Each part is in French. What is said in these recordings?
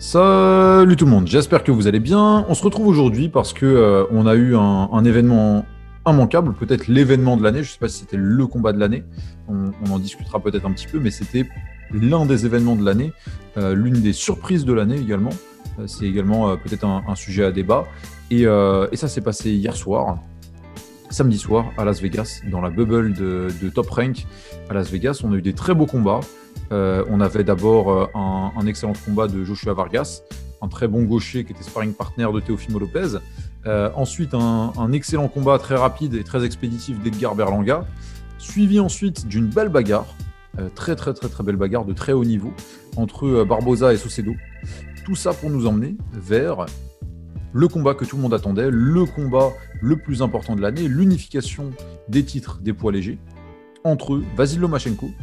Salut tout le monde, j'espère que vous allez bien. On se retrouve aujourd'hui parce que euh, on a eu un, événement immanquable, peut-être l'événement de l'année. Je ne sais pas si c'était le combat de l'année. On, en discutera peut-être un petit peu, mais c'était l'un des événements de l'année, euh, l'une des surprises de l'année également. Euh, c'est également peut-être un, sujet à débat. Et, et ça s'est passé hier soir, samedi soir, à Las Vegas, dans la bubble de, de Top Rank à Las Vegas. On a eu des très beaux combats. Euh, on avait d'abord euh, un, excellent combat de Joshua Vargas, un très bon gaucher qui était sparring partner de Teofimo Lopez. Euh, ensuite, un, excellent combat très rapide et très expéditif d'Edgar Berlanga, suivi ensuite d'une belle bagarre, très très très très belle bagarre de très haut niveau entre Barbosa et Socedo. Tout ça pour nous emmener vers le combat que tout le monde attendait, le combat le plus important de l'année, l'unification des titres des poids légers entre eux, Vasil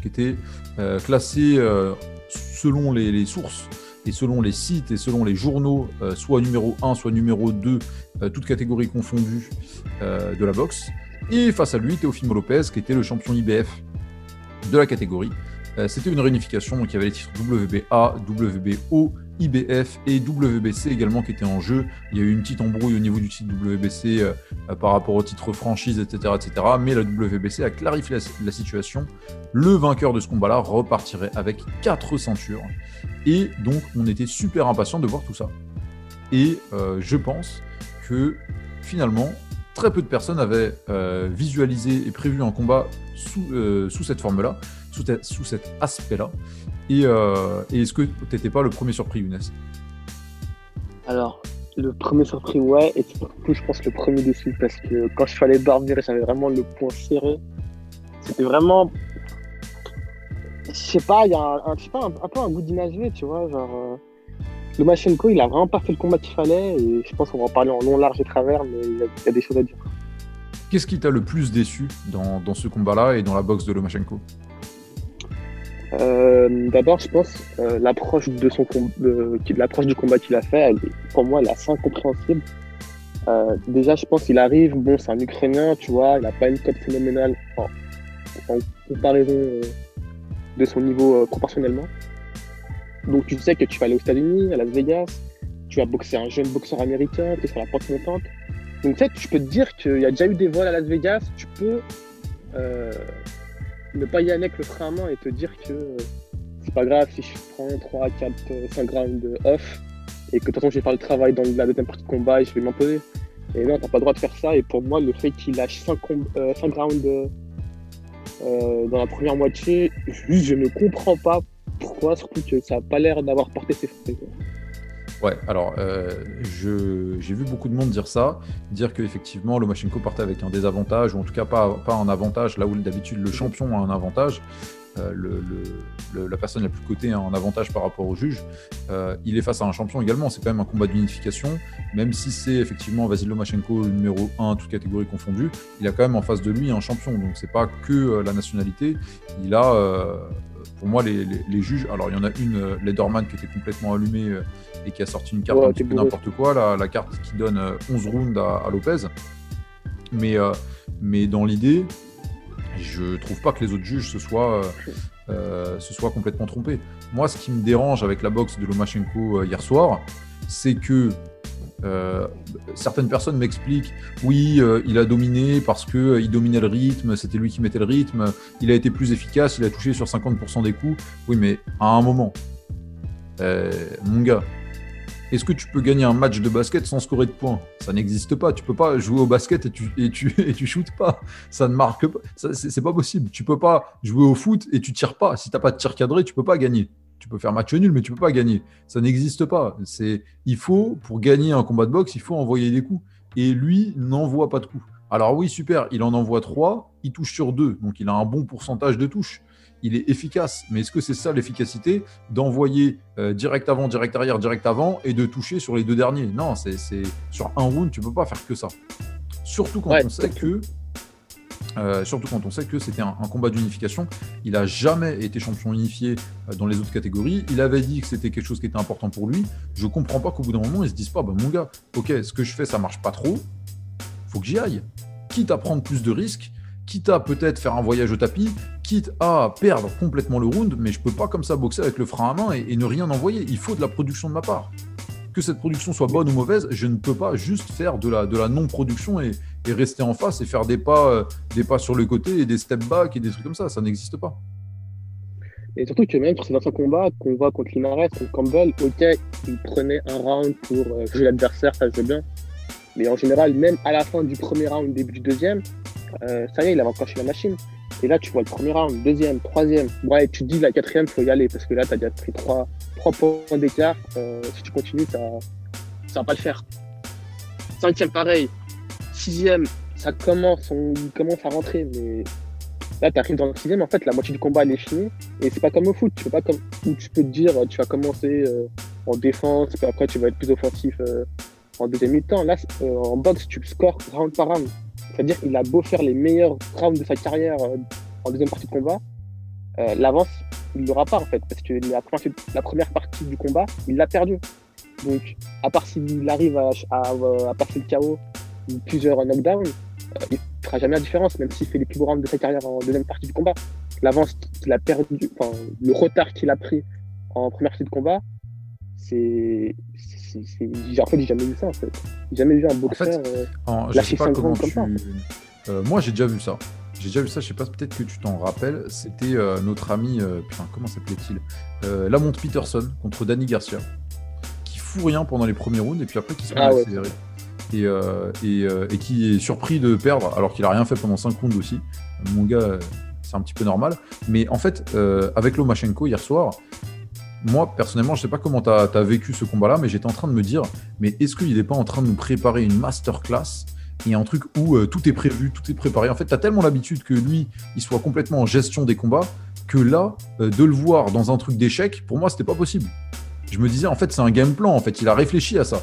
qui était euh, classé euh, selon les, sources et selon les sites et selon les journaux, euh, soit numéro 1, soit numéro 2, euh, toutes catégories confondues de la boxe. Et face à lui, Teofimo Lopez, qui était le champion IBF de la catégorie. Euh, C'était une réunification, donc il y avait les titres WBA, WBO, IBF et WBC également qui étaient en jeu. Il y a eu une petite embrouille au niveau du titre WBC euh, euh, par rapport au titre franchise, etc., etc. Mais la WBC a clarifié la, situation. Le vainqueur de ce combat-là repartirait avec quatre ceintures. Et donc, on était super impatient de voir tout ça. Et je pense que finalement, très peu de personnes avaient visualisé et prévu un combat sous cette forme-là, sous, sous cet aspect-là. Et, euh, et est-ce que tu n'étais pas le premier surpris, Younes? Alors, le premier surpris, ouais, et surtout, je pense, le premier déçu, parce que quand je suis allé dormir, j'avais vraiment le point serré. C'était vraiment. Je sais pas, il y a un, un- pas, un, un peu un goût d'inachevé, tu vois. Genre, euh, Lomachenko, il a vraiment pas fait le combat qu'il fallait, et je pense qu'on va en parler en long, large et travers, mais il y a, il y a des choses à dire. Qu'est-ce qui t'a le plus déçu dans, dans ce combat-là et dans la boxe de Lomachenko? Euh, D'abord, je pense euh, l'approche de son qui- l'approche du combat qu'il a fait, elle est- pour moi, elle est assez incompréhensible. Euh, déjà, je pense qu'il arrive, bon, c'est un Ukrainien, tu vois, il n'a pas une cote phénoménale en, comparaison euh, de son niveau euh, proportionnellement. Donc, tu sais que tu vas aller aux États-Unis, à Las Vegas, tu vas boxer un jeune boxeur américain, tu es sur la pente montante. Donc, tu sais, tu peux te dire qu'il y a déjà eu des vols à Las Vegas, tu peux euh, ne pas y aller avec le frein à main et te dire que euh, c'est pas grave si je prends 3, 4, 5 rounds off et que de toute façon je vais faire le travail dans la deuxième partie de combat et je vais m'imposer. Et non, t'as pas le droit de faire ça. Et pour moi, le fait qu'il lâche 5, euh, rounds euh, dans la première moitié, juste je ne comprends pas pourquoi, surtout que ça a pas l'air d'avoir porté ses fruits. Ouais, alors euh, j'ai vu beaucoup de monde dire ça, dire qu'effectivement Lomachenko partait avec un désavantage, ou en tout cas pas, pas un avantage, là où d'habitude le champion a un avantage, euh, le, le- le- la personne la plus cotée un avantage par rapport au juge. Euh, il est face à un champion également, c'est quand même un combat d'unification, même si c'est effectivement Vasil Lomachenko numéro 1, toute catégorie confondue, il a quand même en face de lui un champion, donc c'est pas que euh, la nationalité, il a, pour moi, les, les- les juges, alors il y en a une, Lederman, qui était complètement allumée et qui a sorti une carte Ouais, un petit peu n'importe quoi, la, la carte qui donne euh, 11 rounds à, à Lopez. Mais, euh, mais dans l'idée, je trouve pas que les autres juges se soient, euh, euh, se soient complètement trompés. Moi, ce qui me dérange avec la boxe de Lomachenko euh, hier soir, c'est que certaines personnes m'expliquent oui, il a dominé parce que il dominait le rythme, c'était lui qui mettait le rythme, il a été plus efficace, il a touché sur 50% des coups. Oui, mais à un moment, mon gars, est-ce que tu peux gagner un match de basket sans scorer de points? Ça n'existe pas. Tu peux pas jouer au basket et tu et tu shootes pas. Ça ne marque pas. C'est pas possible. Tu peux pas jouer au foot et tu tires pas. Si t'as pas de tir cadré, tu peux pas gagner. Tu peux faire match nul, mais tu peux pas gagner. Ça n'existe pas. C'est il faut pour gagner un combat de boxe, il faut envoyer des coups. Et lui n'envoie pas de coups. Alors oui, super. Il en envoie trois. Il touche sur deux, donc il a un bon pourcentage de touches. Il est efficace. Mais est-ce que c'est ça l'efficacité d'envoyer euh, direct avant, direct arrière, direct avant et de toucher sur les deux derniers? Non, c'est sur un round, tu peux pas faire que ça. Surtout quand Ouais. on sait que euh, surtout quand on sait que c'était un, un combat d'unification. Il a jamais été champion unifié euh, dans les autres catégories. Il avait dit que c'était quelque chose qui était important pour lui. Je comprends pas qu'au bout d'un moment, ils se disent pas, bah, mon gars, ok, ce que je fais, ça marche pas trop. Faut que j'y aille. Quitte à prendre plus de risques, quitte à peut-être faire un voyage au tapis, quitte à perdre complètement le round, mais je peux pas comme ça boxer avec le frein à main et, ne rien envoyer. Il faut de la production de ma part. Que cette production soit bonne ou mauvaise, je ne peux pas juste faire de la, non-production et, rester en face et faire des pas, euh, des pas sur le côté et des step back et des trucs comme ça. Ça n'existe pas. Et surtout que même pour ces anciens combats qu'on voit contre Linares, contre Campbell, ok, il prenait un round pour euh, jouer l'adversaire, ça joue bien. Mais en général, même à la fin du premier round, début du deuxième, euh, ça y est, il avait enclenché la machine. Et là, tu vois le premier round, deuxième, troisième. Ouais, tu te dis la quatrième, faut y aller parce que là, tu as déjà pris trois, points d'écart. Euh, si tu continues, ça ne va pas le faire. Cinquième, pareil. Sixième, ça commence, on commence à rentrer, mais là, tu arrives dans le sixième, en fait, la moitié du combat, elle est finie. Et c'est pas comme au foot. Tu peux pas comme, où tu peux te dire, tu vas commencer euh, en défense, puis après, tu vas être plus offensif en deuxième mi-temps. Là, en boxe, tu scores round par round. C'est-à-dire qu'il a beau faire les meilleurs rounds de sa carrière euh, en deuxième partie de combat, euh, l'avance, il l'aura pas en fait, parce que la première, partie du combat, il l'a perdu. Donc, à part s'il arrive à, passer le chaos ou plusieurs knockdowns, euh, il ne fera jamais la différence, même s'il fait les plus gros rounds de sa carrière en deuxième partie du combat. L'avance qu'il a perdu, enfin, le retard qu'il a pris en première partie de combat, c'est en fait, j'ai jamais vu ça en fait. J'ai jamais vu un boxeur en fait, euh, sais pas comment tu... Euh, moi, j'ai déjà vu ça. J'ai déjà vu ça, je sais pas, peut-être que tu t'en rappelles. C'était euh, notre ami, putain, comment s'appelait-il? Lamont Peterson contre Danny Garcia, qui fout rien pendant les premiers rounds et puis après qui se met ah, et, et, qui est surpris de perdre alors qu'il a rien fait pendant 5 rounds aussi. Mon gars, c'est un petit peu normal. Mais en fait, avec Lomachenko hier soir, moi, personnellement, je sais pas comment tu as, vécu ce combat-là, mais j'étais en train de me dire, mais est-ce qu'il n'est pas en train de nous préparer une masterclass et un truc où euh, tout est prévu, tout est préparé? En fait, tu as tellement l'habitude que lui, il soit complètement en gestion des combats, que là, euh, de le voir dans un truc d'échec, pour moi, c'était pas possible. Je me disais, en fait, c'est un game plan, en fait, il a réfléchi à ça.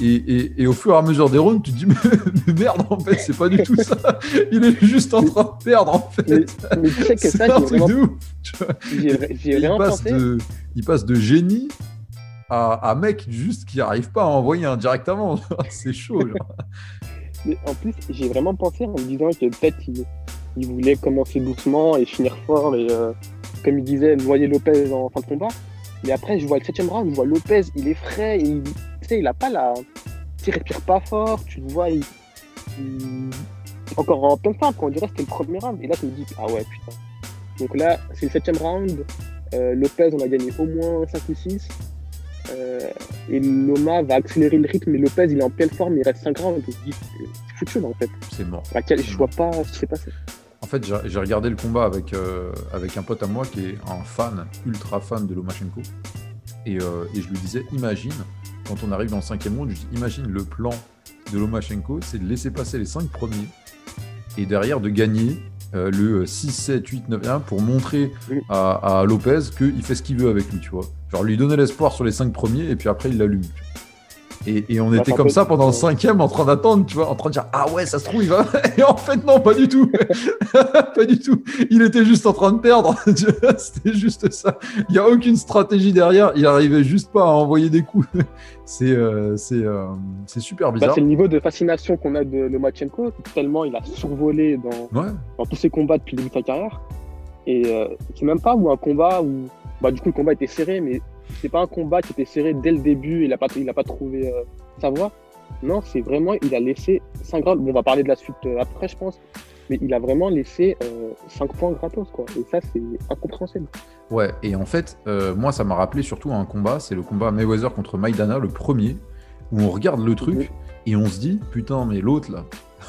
Et, au fur et à mesure des rounds, tu te dis, mais, merde, en fait, c'est pas du tout ça. Il est juste en train de perdre, en fait. Mais, tu sais que ça, j'ai vraiment... J'ai vraiment pensé. De, il passe de génie à, mec juste qui n'arrive pas à envoyer indirectement. c'est chaud. Mais en plus, j'ai vraiment pensé en me disant que peut-être il, voulait commencer doucement et finir fort. Et euh, comme il disait, noyer Lopez en fin de combat. Mais après, je vois le septième round, je vois Lopez, il est frais, il, il a pas la. Il respire pas fort, tu le vois, il, encore en pleine forme, quand on dirait que c'était le premier round. Et là, tu me dis, ah ouais, putain. Donc là, c'est le septième round. Euh, Lopez, on a gagné au moins 5 ou 6. Euh, et Loma va accélérer le rythme, mais Lopez, il est en pleine forme, il reste 5 rounds. Donc, c'est foutu, en fait. C'est mort. je vois pas ce qui s'est passé. En fait, j'ai regardé le combat avec, euh, avec un pote à moi qui est un fan, ultra fan de Lomachenko. Et, et je lui disais, imagine quand on arrive dans le cinquième round, je dis, imagine le plan de Lomachenko, c'est de laisser passer les cinq premiers et derrière de gagner euh, le 6, 7, 8, 9, 1 pour montrer à, à Lopez qu'il fait ce qu'il veut avec lui, tu vois. Genre lui donner l'espoir sur les cinq premiers et puis après il l'allume. Et, on était comme ça pendant le cinquième en train d'attendre, tu vois, en train de dire Ah ouais, ça se trouve, il va. Et en fait, non, pas du tout. pas du tout. Il était juste en train de perdre. C'était juste ça. Il n'y a aucune stratégie derrière. Il arrivait juste pas à envoyer des coups. C'est euh, euh, c'est super bah, bizarre. c'est le niveau de fascination qu'on a de Lomachenko, tellement il a survolé dans, dans tous ses combats depuis le début de sa carrière. Et euh, c'est même pas où un combat où bah, du coup le combat était serré, mais c'est pas un combat qui était serré dès le début, il n'a pas, il a pas trouvé euh, sa voie. Non, c'est vraiment, il a laissé 5 Bon, on va parler de la suite euh, après, je pense. Mais il a vraiment laissé 5 euh, points gratos, quoi. Et ça, c'est incompréhensible. Ouais, et en fait, moi, ça m'a rappelé surtout un combat, c'est le combat Mayweather contre Maidana, le premier, où on regarde le truc et on se dit, putain, mais l'autre, là,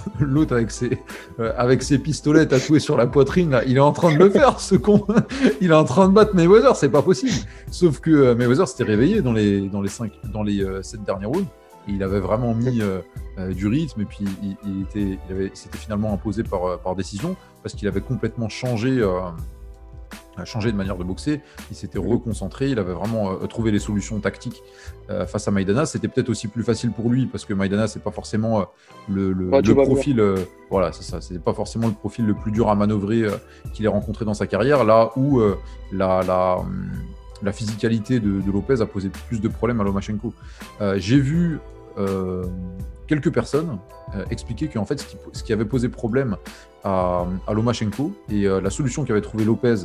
l'autre avec ses, euh, avec ses pistolets tatoués sur la poitrine, là, il est en train de le faire, ce con. il est en train de battre Mayweather, c'est pas possible. Sauf que euh, Mayweather s'était réveillé dans les, dans les, cinq, dans les euh, sept derniers rounds. Et il avait vraiment mis du rythme et puis il, était, il s'était finalement imposé par, par décision parce qu'il avait complètement changé a changé de manière de boxer, il s'était reconcentré, il avait vraiment euh, trouvé les solutions tactiques euh, face à Maidana. C'était peut-être aussi plus facile pour lui parce que Maidana, c'est pas forcément euh, le, le, profil, voilà, c'est ça, c'est pas forcément le profil le plus dur à manœuvrer qu'il ait rencontré dans sa carrière. Là où la, la, hum, la, physicalité de, Lopez a posé plus de problèmes à Lomachenko. J'ai vu quelques personnes expliquaient qu'en fait, ce qui, avait posé problème à, Lomachenko et la solution qu'avait trouvé Lopez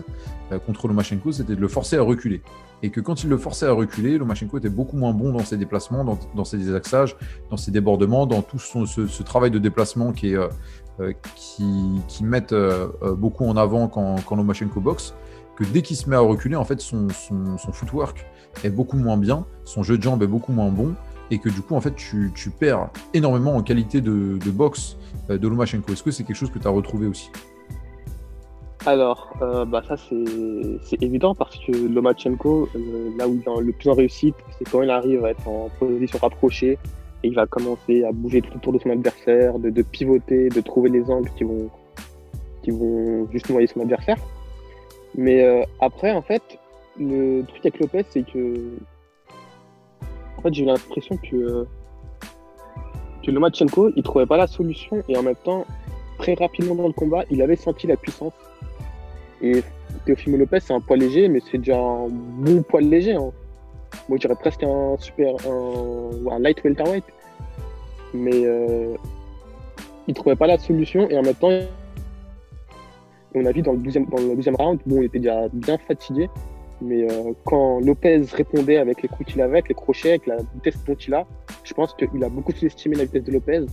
contre Lomachenko, c'était de le forcer à reculer. Et que quand il le forçait à reculer, Lomachenko était beaucoup moins bon dans ses déplacements, dans, ses désaxages, dans ses débordements, dans tout ce, travail de déplacement qui, est, qui, qui beaucoup en avant quand, quand Lomachenko boxe que dès qu'il se met à reculer, en fait, son, son, footwork est beaucoup moins bien, son jeu de jambes est beaucoup moins bon, et que du coup, en fait, tu, perds énormément en qualité de, boxe euh, de Lomachenko. Est-ce que c'est quelque chose que tu as retrouvé aussi? Alors, euh, bah ça c'est évident parce que Lomachenko, euh, là où il est le plus en réussite, c'est quand il arrive à être en position rapprochée et il va commencer à bouger tout autour de son adversaire, de, de pivoter, de trouver les angles qui vont, qui vont juste noyer son adversaire. Mais après, en fait, le truc avec Lopez, c'est que. Fait, j'ai l'impression que. que Lomachenko, il trouvait pas la solution et en même temps, très rapidement dans le combat, il avait senti la puissance. Et Teofimo Lopez, c'est un poids léger, mais c'est déjà un bon poids léger. Hein. Moi, je dirais presque un super. un, un light welterweight. Mais euh, il trouvait pas la solution et en même temps, on a vu dans le deuxième, dans le deuxième round, bon, il était déjà bien fatigué, mais euh, quand Lopez répondait avec les coups qu'il avait, avec les crochets, avec la vitesse dont il a, je pense qu'il a beaucoup sous-estimé la vitesse de Lopez.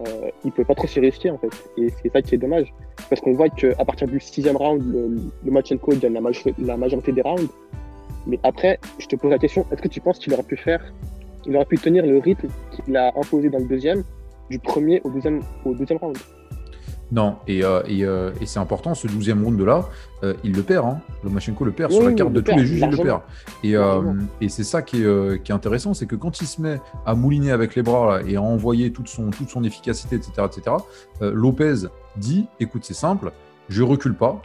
Euh, il ne peut pas trop s'y risquer en fait. Et c'est ça qui est dommage. Parce qu'on voit qu'à partir du sixième round, le, le Machenko gagne la, la, majorité des rounds. Mais après, je te pose la question, est-ce que tu penses qu'il aurait pu faire, il aurait pu tenir le rythme qu'il a imposé dans le deuxième, du premier au deuxième, au deuxième round? Non, et, euh, euh, et, c'est important, ce 12e round là, euh, il le perd. Hein. Lomachenko le perd sur la carte de tous les juges, il le perd. Et, et c'est ça qui est, qui est intéressant, c'est que quand il se met à mouliner avec les bras et à envoyer toute son, toute son efficacité, etc., etc., Lopez dit écoute, c'est simple, je recule pas,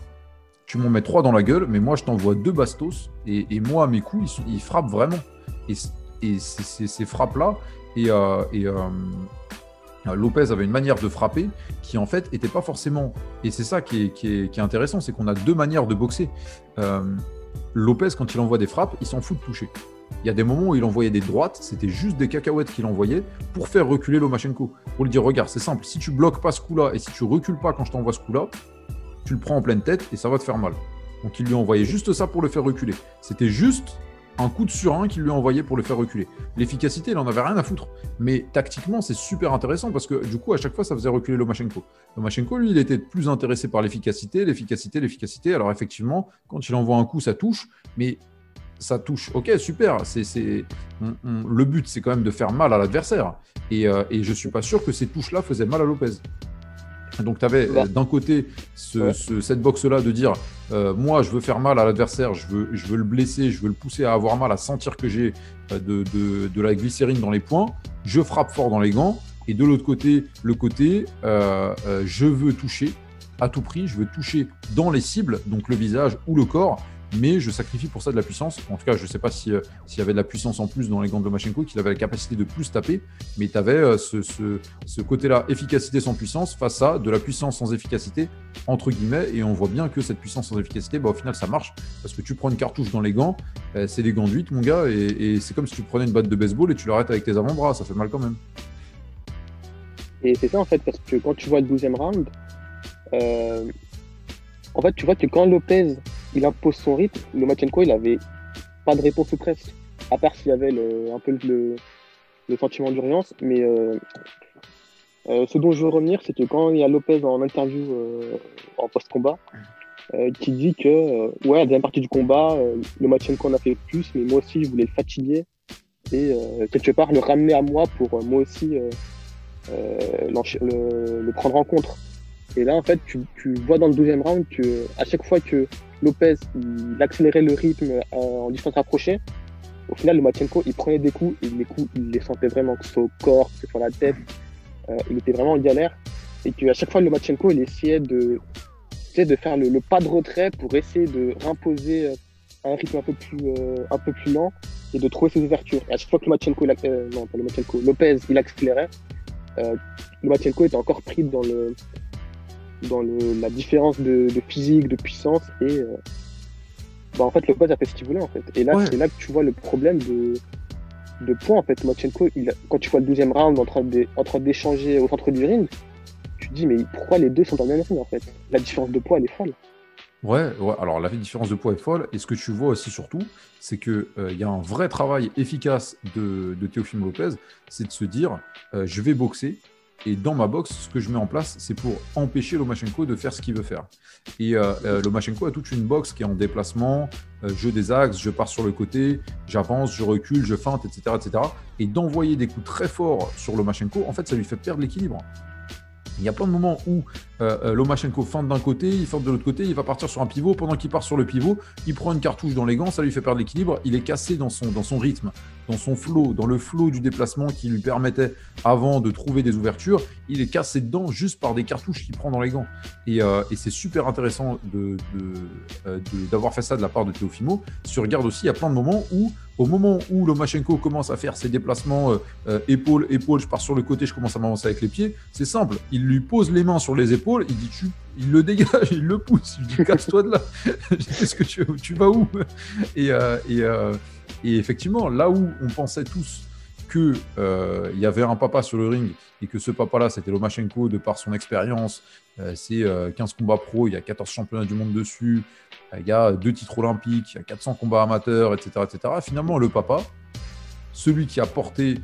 tu m'en mets trois dans la gueule, mais moi je t'envoie deux bastos, et, et, moi, mes coups, ils, ils frappent vraiment. Et, et ces frappes-là, et, et euh, Lopez avait une manière de frapper qui en fait n'était pas forcément. Et c'est ça qui est, intéressant, c'est qu'on a deux manières de boxer. Euh, Lopez, quand il envoie des frappes, il s'en fout de toucher. Il y a des moments où il envoyait des droites, c'était juste des cacahuètes qu'il envoyait pour faire reculer Lomachenko. Pour lui dire, regarde, c'est simple, si tu bloques pas ce coup-là et si tu recules pas quand je t'envoie ce coup-là, tu le prends en pleine tête et ça va te faire mal. Donc il lui envoyait juste ça pour le faire reculer. C'était juste un coup de surin qu'il lui a envoyé pour le faire reculer. L'efficacité, il en avait rien à foutre. Mais tactiquement, c'est super intéressant parce que du coup, à chaque fois, ça faisait reculer Lomachenko. Lomachenko, lui, il était plus intéressé par l'efficacité, l'efficacité, l'efficacité. Alors effectivement, quand il envoie un coup, ça touche, mais ça touche. Ok, super. C'est, le but, c'est quand même de faire mal à l'adversaire. Et, euh, et je suis pas sûr que ces touches-là faisaient mal à Lopez. Donc tu avais euh, d'un côté cette boxe-là de dire euh, moi je veux faire mal à l'adversaire, je veux, je veux le blesser, je veux le pousser à avoir mal, à sentir que j'ai euh, de, la glycérine dans les poings, je frappe fort dans les gants, et de l'autre côté, le côté je veux toucher à tout prix, je veux toucher dans les cibles, donc le visage ou le corps, mais je sacrifie pour ça de la puissance. En tout cas, je ne sais pas euh, s'il y avait de la puissance en plus dans les gants de Lomachenko, qu'il avait la capacité de plus taper, mais tu avais euh, ce, côté-là, efficacité sans puissance, face à de la puissance sans efficacité, entre guillemets, et on voit bien que cette puissance sans efficacité, bah, au final, ça marche, parce que tu prends une cartouche dans les gants, euh, c'est des gants de 8, mon gars, et, c'est comme si tu prenais une batte de baseball et tu l'arrêtes avec tes avant-bras, ça fait mal quand même. Et c'est ça, en fait, parce que quand tu vois le 12e round, en fait, tu vois que quand Lopez il impose son rythme. Le Machenko, il avait pas de réponse presque, à part s'il y avait un peu le, sentiment d'urgence. Mais euh, euh, ce dont je veux revenir, c'est que quand il y a Lopez en interview euh, en post-combat, qui dit que, ouais, la deuxième partie du combat, le Machenko en a fait plus, mais moi aussi, je voulais le fatiguer et quelque part le ramener à moi pour moi aussi le, prendre en contre. Et là, en fait, tu, tu vois dans le deuxième round que à chaque fois que Lopez, il accélérait le rythme en distance rapprochée. Au final, le Machenko, il prenait des coups et les coups, il les sentait vraiment, que ce soit au corps, que ce soit la tête. Euh, il était vraiment en galère. Et qu'à chaque fois, le Machenko, il essayait de, de faire le, pas de retrait pour essayer de imposer euh, un rythme un peu plus, euh, un peu plus lent et de trouver ses ouvertures. Et à chaque fois que le Machenko, non, pas le Machenko, Lopez, il accélérait, le Machenko était encore pris dans le, dans la différence de, physique, de puissance. Et euh, bah, en fait, Lopez a fait ce qu'il voulait. En fait. Et là, c'est là que tu vois le problème de, de points. En fait, Lomachenko, quand tu vois le deuxième round en train d'échanger au centre du ring, tu te dis, mais pourquoi les deux sont dans le même ring en fait? La différence de poids, elle est folle. Ouais, ouais, alors la différence de poids est folle. Et ce que tu vois aussi surtout, c'est qu'il euh, il y a un vrai travail efficace de, de Théophile Lopez, c'est de se dire, euh, je vais boxer, et dans ma boxe, ce que je mets en place, c'est pour empêcher Lomachenko de faire ce qu'il veut faire. Et euh, euh, Lomachenko a toute une boxe qui est en déplacement, euh, jeu des axes, je pars sur le côté, j'avance, je recule, je feinte, etc. etc. Et d'envoyer des coups très forts sur Lomachenko, en fait, ça lui fait perdre l'équilibre. Il y a plein de moments où euh, euh, Lomachenko feinte d'un côté, il feinte de l'autre côté, il va partir sur un pivot. Pendant qu'il part sur le pivot, il prend une cartouche dans les gants, ça lui fait perdre l'équilibre. Il est cassé dans son, dans son rythme, dans son flow, dans le flow du déplacement qui lui permettait avant de trouver des ouvertures. Il est cassé dedans juste par des cartouches qu'il prend dans les gants. Et, euh, c'est super intéressant d'avoir de, fait ça de la part de Teofimo. Si tu regardes aussi, il y a plein de moments où au moment où Lomachenko commence à faire ses déplacements épaule, épaule, je pars sur le côté, je commence à m'avancer avec les pieds, c'est simple. Il lui pose les mains sur les épaules, il dit tu, il le dégage, il le pousse. Je dis casse-toi de là. Qu'est-ce que tu, tu vas où? Et, euh, euh, et, effectivement, là où on pensait tous qu'il euh, y avait un papa sur le ring et que ce papa-là, c'était Lomachenko de par son expérience, c'est 15 combats pro, il y a 14 championnats du monde dessus, il y a deux titres olympiques, il y a 400 combats amateurs, etc. etc. Finalement, le papa, celui qui a porté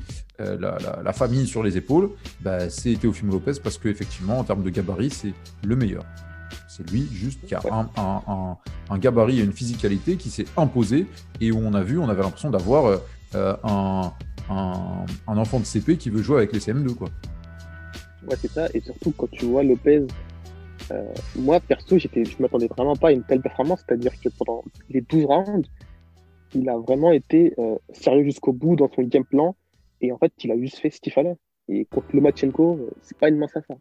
euh, la, famille sur les épaules, bah, c'est Teofimo Lopez parce qu'effectivement, en termes de gabarit, c'est le meilleur. C'est lui juste qui a un, gabarit et une physicalité qui s'est imposé et où on a vu, on avait l'impression d'avoir euh, un, enfant de CP qui veut jouer avec les CM2. Quoi. Ouais, c'est ça. Et surtout, quand tu vois Lopez, euh, moi, perso, je ne m'attendais vraiment pas à une telle performance. C'est-à-dire que pendant les 12 rounds, il a vraiment été sérieux jusqu'au bout dans son game plan. Et en fait, il a juste fait ce qu'il fallait. Et contre Lomachenko, euh, c'est pas une mince affaire.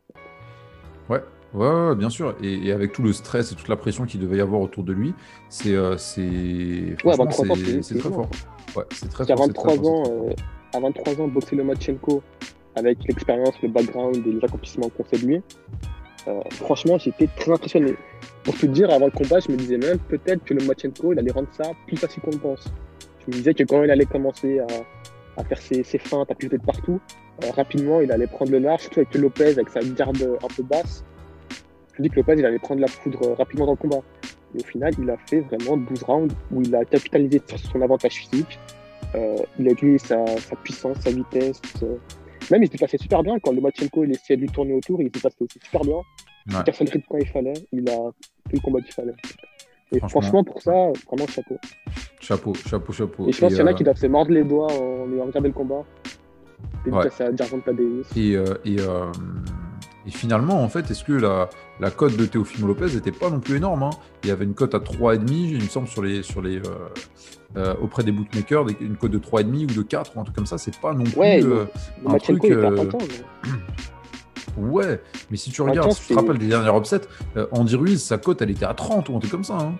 Ouais, ouais, bien sûr. Et, avec tout le stress et toute la pression qu'il devait y avoir autour de lui, c'est euh, c'est ouais, c'est très fort. Ouais, c'est très fort. À 23 ans, euh, à 23 ans, boxer Lomachenko avec l'expérience, le background et les accomplissements qu'on sait de lui, franchement, j'étais très impressionné. Pour te dire, avant le combat, je me disais même peut-être que Lomachenko, il allait rendre ça plus facile qu'on le pense. Je me disais que quand il allait commencer à faire ses, feintes, à pivoter de partout. Euh, rapidement, il allait prendre le large, surtout avec Lopez, avec sa garde un peu basse. Je dis que Lopez, il allait prendre la poudre rapidement dans le combat. Et au final, il a fait vraiment 12 rounds où il a capitalisé sur son avantage physique. Euh, il a utilisé sa, puissance, sa vitesse. Même, il s'est passé super bien. Quand le Lomachenko il essayait de lui tourner autour, il s'est passé aussi super bien. Il a fait quand il fallait. Il a fait le combat qu'il fallait. Et franchement, pour ça, vraiment chapeau. Chapeau, chapeau, chapeau. Et je pense qu'il y en a euh, qui doivent se mordre les doigts en ayant regardé le combat. Ouais. Et, euh, et, euh, et, finalement, en fait, est-ce que la, la cote de Teofimo Lopez n'était pas non plus énorme hein? Il y avait une cote à 3,5, il me semble, sur les, sur les, auprès des bookmakers, une cote de 3,5 ou de 4 ou un truc comme ça. C'est pas non plus ouais, un truc. Ouais, mais si tu regardes, si tu te rappelles des dernières upsets, euh, Andy Ruiz, sa cote, elle était à 30 ou un truc comme ça. Hein.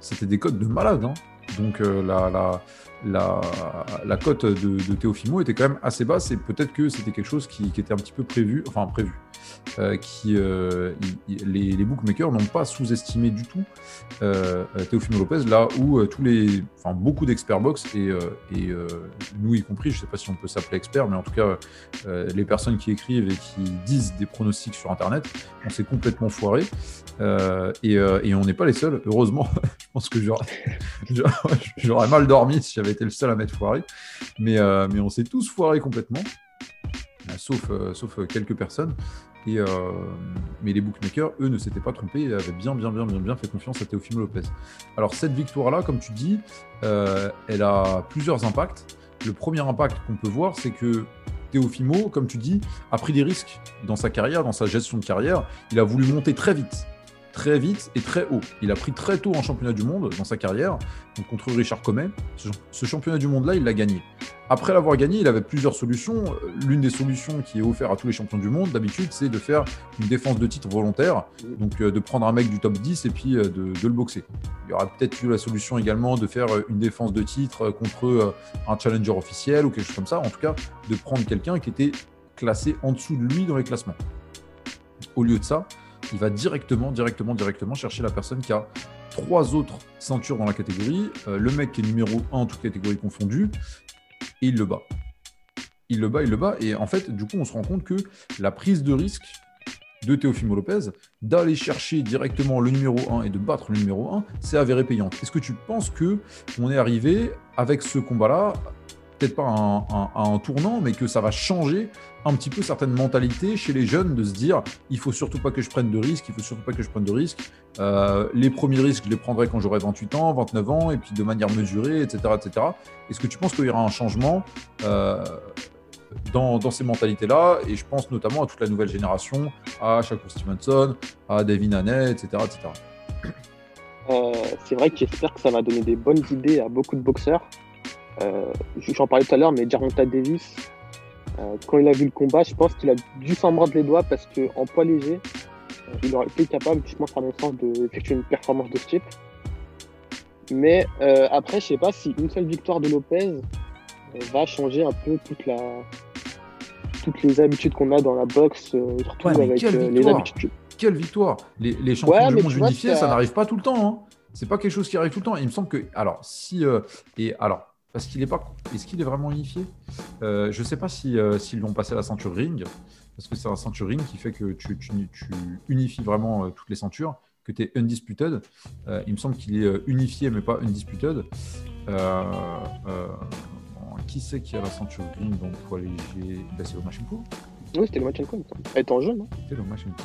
C'était des cotes de malade. Hein. Donc euh, la, la, la, cote de, de Teofimo était quand même assez basse et peut-être que c'était quelque chose qui, était un petit peu prévu, enfin prévu, euh, qui, euh, les, bookmakers n'ont pas sous-estimé du tout euh, Teofimo Lopez, là où tous les, enfin beaucoup d'experts box et, et nous y compris, je ne sais pas si on peut s'appeler expert, mais en tout cas les personnes qui écrivent et qui disent des pronostics sur Internet, on s'est complètement foiré et, et, on n'est pas les seuls, heureusement. je pense que j'aurais mal dormi si j'avais été le seul à m'être foiré. Mais, euh, mais on s'est tous foirés complètement, euh, sauf, euh, sauf quelques personnes. Et, mais les bookmakers, eux, ne s'étaient pas trompés et avaient bien, bien, bien, bien, bien fait confiance à Teofimo Lopez. Alors, cette victoire-là, comme tu dis, elle a plusieurs impacts. Le premier impact qu'on peut voir, c'est que Teofimo, comme tu dis, a pris des risques dans sa carrière, dans sa gestion de carrière. Il a voulu monter très vite très vite et très haut. Il a pris très tôt en championnat du monde dans sa carrière, contre Richard Comet. Ce, championnat du monde-là, il l'a gagné. Après l'avoir gagné, il avait plusieurs solutions. L'une des solutions qui est offerte à tous les champions du monde, d'habitude, c'est de faire une défense de titre volontaire, donc euh, de prendre un mec du top 10 et puis euh, de, le boxer. Il y aura peut-être eu la solution également de faire euh, une défense de titre contre un challenger officiel ou quelque chose comme ça. En tout cas, de prendre quelqu'un qui était classé en dessous de lui dans les classements. Au lieu de ça, il va directement, directement, directement chercher la personne qui a trois autres ceintures dans la catégorie, euh, le mec qui est numéro 1 en toutes catégories confondues, et il le bat. Il le bat, il le bat. Et en fait, du coup, on se rend compte que la prise de risque de Teofimo Lopez d'aller chercher directement le numéro 1 et de battre le numéro 1, c'est avéré payant. Est-ce que tu penses que on est arrivé avec ce combat-là, peut-être pas un, tournant, mais que ça va changer un petit peu certaines mentalités chez les jeunes de se dire il faut surtout pas que je prenne de risques, il faut surtout pas que je prenne de risques. Euh, les premiers risques, je les prendrai quand j'aurai 28 ans, 29 ans, et puis de manière mesurée, etc. etc. Est-ce que tu penses qu'il y aura un changement euh, dans, ces mentalités-là, et je pense notamment à toute la nouvelle génération, à Shakur Stevenson, à David Nannet, etc. etc. C'est vrai que j'espère que ça va donner des bonnes idées à beaucoup de boxeurs. Euh, J'en parlais tout à l'heure, mais Jarmonta Davis, euh, quand il a vu le combat, je pense qu'il a dû s'en mordre les doigts parce qu'en poids léger, euh, il aurait été capable, je pense à mon sens, d'effectuer une performance de ce type. Mais après, je sais pas si une seule victoire de Lopez va changer un peu toute la, toutes les habitudes qu'on a dans la boxe, euh, surtout avec euh, les habitudes. Quelle victoire Les, les champions du monde unifiés, ça n'arrive pas tout le temps. Hein. C'est pas quelque chose qui arrive tout le temps. Il me semble que, alors, si et alors, parce qu'il est pas, est-ce qu'il est vraiment unifié? Euh, Je sais pas si s'ils vont passer la ceinture ring, parce que c'est un ceinture ring qui fait que tu, tu, tu unifies vraiment toutes les ceintures, que tu es undisputed. il me semble qu'il est unifié mais pas undisputed. Euh, qui c'est qui a la ceinture dans le poids léger? Ben, C'est Lomachenko Oui, c'était Lomachenko, Elle est en jeune, non C'était Lomachenko.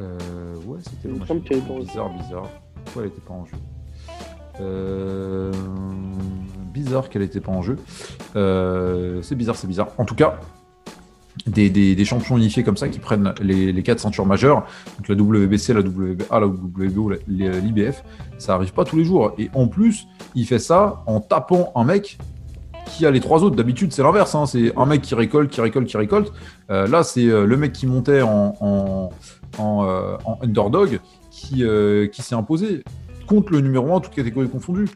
Euh, ouais, c'était Lomachenko. Bizarre, bizarre. Pourquoi elle n'était pas en jeu euh... Bizarre qu'elle n'était pas en jeu. Euh... C'est bizarre, c'est bizarre. En tout cas, des, champions unifiés comme ça qui prennent les, quatre ceintures majeures, donc la WBC, la WBA, la WBO, l'IBF, ça arrive pas tous les jours. Et en plus, il fait ça en tapant un mec qui a les trois autres. D'habitude, c'est l'inverse. Hein. C'est un mec qui récolte, qui récolte, qui récolte. Euh, là, c'est euh, le mec qui montait en, euh, underdog qui, qui s'est imposé contre le numéro 1, toutes catégories confondues.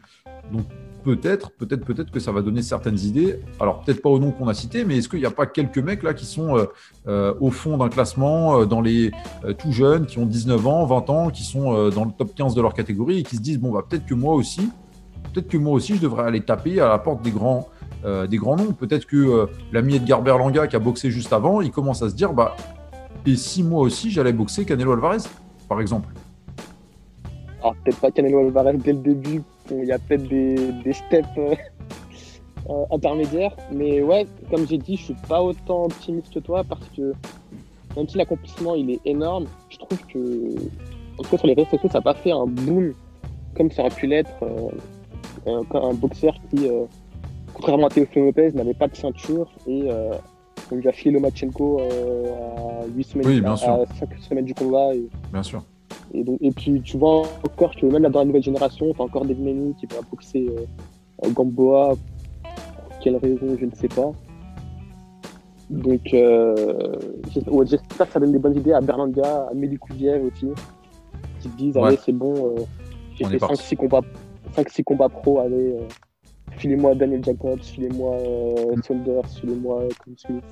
Donc peut-être, peut-être, peut-être que ça va donner certaines idées. Alors peut-être pas au nom qu'on a cité, mais est-ce qu'il n'y a pas quelques mecs là qui sont au fond d'un classement, dans les tout jeunes, qui ont 19 ans, 20 ans, qui sont dans le top 15 de leur catégorie et qui se disent bon bah peut-être que moi aussi, peut-être que moi aussi je devrais aller taper à la porte des grands euh, des grands noms. Peut-être que euh, l'ami Edgar Berlanga qui a boxé juste avant, il commence à se dire bah, et si moi aussi j'allais boxer Canelo Alvarez, par exemple? Alors, peut-être pas Canelo Alvarez dès le début, il y a peut-être des, steps euh, intermédiaires, mais ouais, comme j'ai dit, je suis pas autant optimiste que toi parce que même si l'accomplissement il est énorme, je trouve que, en tout cas sur les réseaux sociaux, ça n'a pas fait un boom comme ça aurait pu l'être un, un, boxeur qui contrairement à Teofimo Lopez, n'avait pas de ceinture et euh, on lui a filé Lomachenko euh, à 8 semaines, à 5 semaines du combat. Et, bien sûr. Et, donc, et puis tu vois encore que même dans la nouvelle génération, tu as encore des Meni qui va boxer euh, Gamboa. Pour quelle raison, je ne sais pas. Donc, euh, j'espère que ça donne des bonnes idées à Berlanga, à Melikoudiev aussi, qui se disent Allez, c'est bon, euh, j'ai fait 5-6 combats, combats pro, allez, filez-moi Daniel Jacobs, filez-moi mm. Saunders, filez-moi Smith.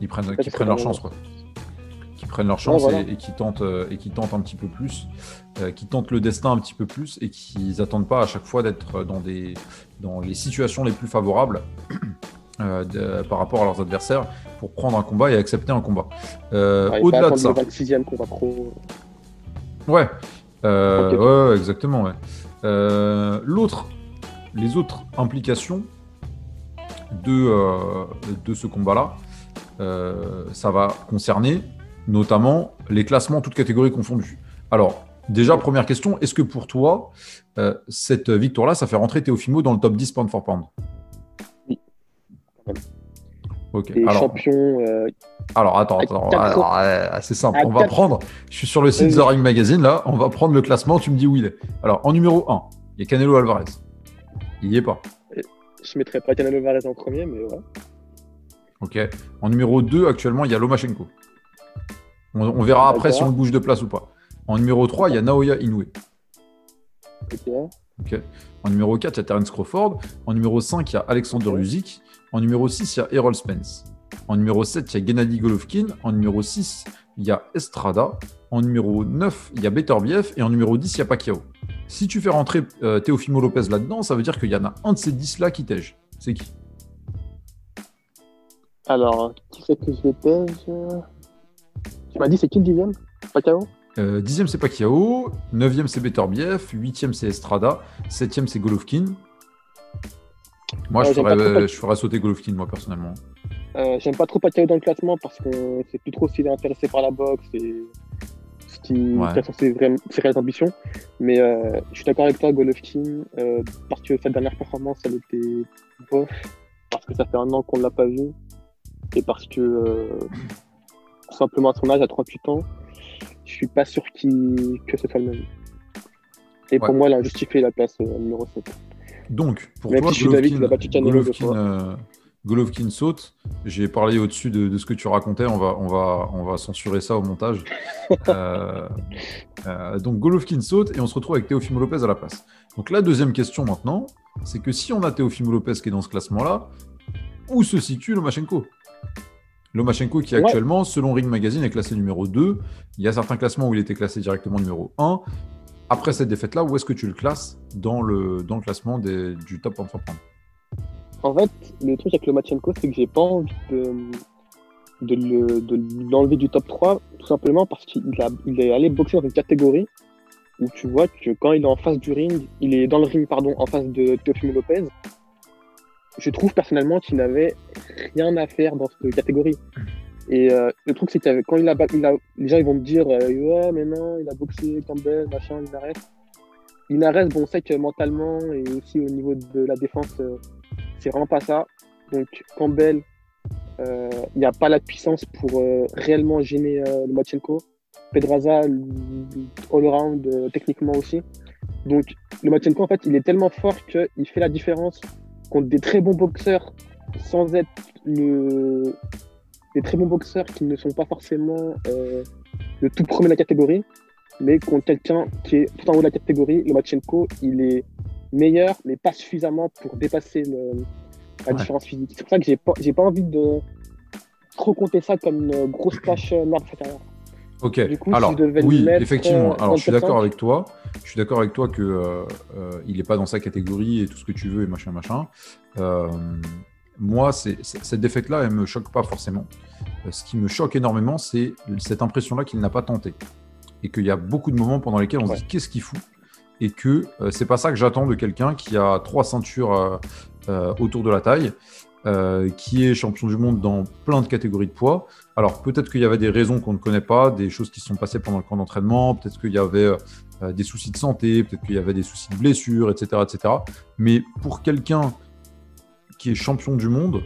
Ils prennent, qui prennent leur chance, quoi. Qui prennent leur chance et, qui tentent, euh, et qui tentent un petit peu plus, qui tentent le destin un petit peu plus et qui n'attendent pas à chaque fois d'être dans, des, dans les situations les plus favorables. par rapport à leurs adversaires pour prendre un combat et accepter un combat. Au-delà de ça. Le 26e combat pro. Ouais, ouais, exactement. Ouais. L'autre les autres implications de, euh, de ce combat-là, euh, ça va concerner notamment les classements toutes catégories confondues. Alors, déjà, première question, est-ce que pour toi, euh, cette victoire-là, ça fait rentrer Teofimo dans le top 10 pound for pound? Oui. Ok. alors, alors, attends, attends. c'est simple. On va prendre. Je suis sur le site The Ring Magazine là. On va prendre le classement. Tu me dis où il est. Alors, en numéro 1, il y a Canelo Alvarez. Il n'y est pas. Je mettrais pas Canelo Alvarez en premier, mais ouais. Ok. En numéro 2, actuellement, il y a Lomachenko. On, verra après si on le bouge de place ou pas. En numéro 3, il y a Naoya Inoue. Ok. En numéro 4, il y a Terence Crawford. En numéro 5, il y a Alexander Usyk. En numéro 6, il y a Errol Spence. En numéro 7, il y a Gennady Golovkin. En numéro 6, il y a Estrada. En numéro 9, il y a Beterbiev. Et en numéro 10, il y a Pacquiao. Si tu fais rentrer euh, Teofimo Lopez là-dedans, ça veut dire qu'il y en a un de ces 10 là qui t'ège. C'est qui? Alors, qui c'est que je déteste Tu m'as dit c'est qui le dixième? Pacquiao euh, Dixième c'est Pacquiao, neuvième c'est Beterbiev, huitième c'est Estrada, septième c'est Golovkin. Moi, je, ferais, je ferais sauter Golovkin, moi, personnellement. Euh, J'aime pas trop Pacquiao dans le classement parce que c'est plus trop s'il est intéressé par la boxe et ce qui ouais. ses, ses réelles ambitions. Mais euh, je suis d'accord avec toi, Golovkin, euh, parce que sa dernière performance, elle était bof, parce que ça fait un an qu'on ne l'a pas vu, et parce que simplement à son âge, à 38 ans, je suis pas sûr qu que ce soit le même. Et pour moi, il a justifié la place euh, numéro 7. Donc, pour toi, Golovkin, Golovkin, euh, Golovkin, saute. J'ai parlé au-dessus de, de, ce que tu racontais. On va, on, va, on va censurer ça au montage. euh, euh, donc, Golovkin saute et on se retrouve avec Teofimo Lopez à la place. Donc, la deuxième question maintenant, c'est que si on a Teofimo Lopez qui est dans ce classement-là, où se situe Lomachenko? Lomachenko qui actuellement, selon Ring Magazine, est classé numéro 2. Il y a certains classements où il était classé directement numéro 1. Après cette défaite-là, où est-ce que tu le classes dans le, dans le classement des, du top en En fait, le truc avec Lomachenko, c'est que j'ai pas envie de, de, l'enlever du top 3, tout simplement parce qu'il il est allé boxer dans une catégorie où tu vois que quand il est en face du ring, il est dans le ring, pardon, en face de Teofimo Lopez, je trouve personnellement qu'il n'avait rien à faire dans cette catégorie. Et euh, le truc, c'est que quand il a, les gens ils vont me dire euh, Ouais, mais non, il a boxé Campbell, machin, Linares. Linares, bon, on sait que mentalement et aussi au niveau de la défense, euh, c'est vraiment pas ça. Donc, Campbell, il n'y a pas la puissance pour réellement gêner le Lomachenko. Pedraza, all-around, techniquement aussi. Donc, le Lomachenko, en fait, il est tellement fort qu'il fait la différence contre des très bons boxeurs sans être le... des très bons boxeurs qui ne sont pas forcément euh, le tout premier de la catégorie, mais contre quelqu'un qui est tout en haut de la catégorie, le Lomachenko, il est meilleur, mais pas suffisamment pour dépasser le, la ouais. différence physique. C'est pour ça que j'ai pas, j'ai pas envie de trop compter ça comme une grosse tâche euh, noire de sa carrière. Ok, alors oui, effectivement. Alors je suis d'accord avec toi. Je suis d'accord avec toi que euh, euh, il n'est pas dans sa catégorie et tout ce que tu veux et machin machin. Euh, moi, c'est, cette défaite-là, elle me choque pas forcément. Euh, ce qui me choque énormément, c'est cette impression-là qu'il n'a pas tenté et qu'il y a beaucoup de moments pendant lesquels on ouais. se dit qu'est-ce qu'il fout? Et que euh, c'est pas ça que j'attends de quelqu'un qui a trois ceintures autour de la taille euh, qui est champion du monde dans plein de catégories de poids. Alors peut-être qu'il y avait des raisons qu'on ne connaît pas, des choses qui se sont passées pendant le camp d'entraînement, peut-être qu'il y avait euh, des soucis de santé, peut-être qu'il y avait des soucis de blessure, etc. etc. Mais pour quelqu'un qui est champion du monde,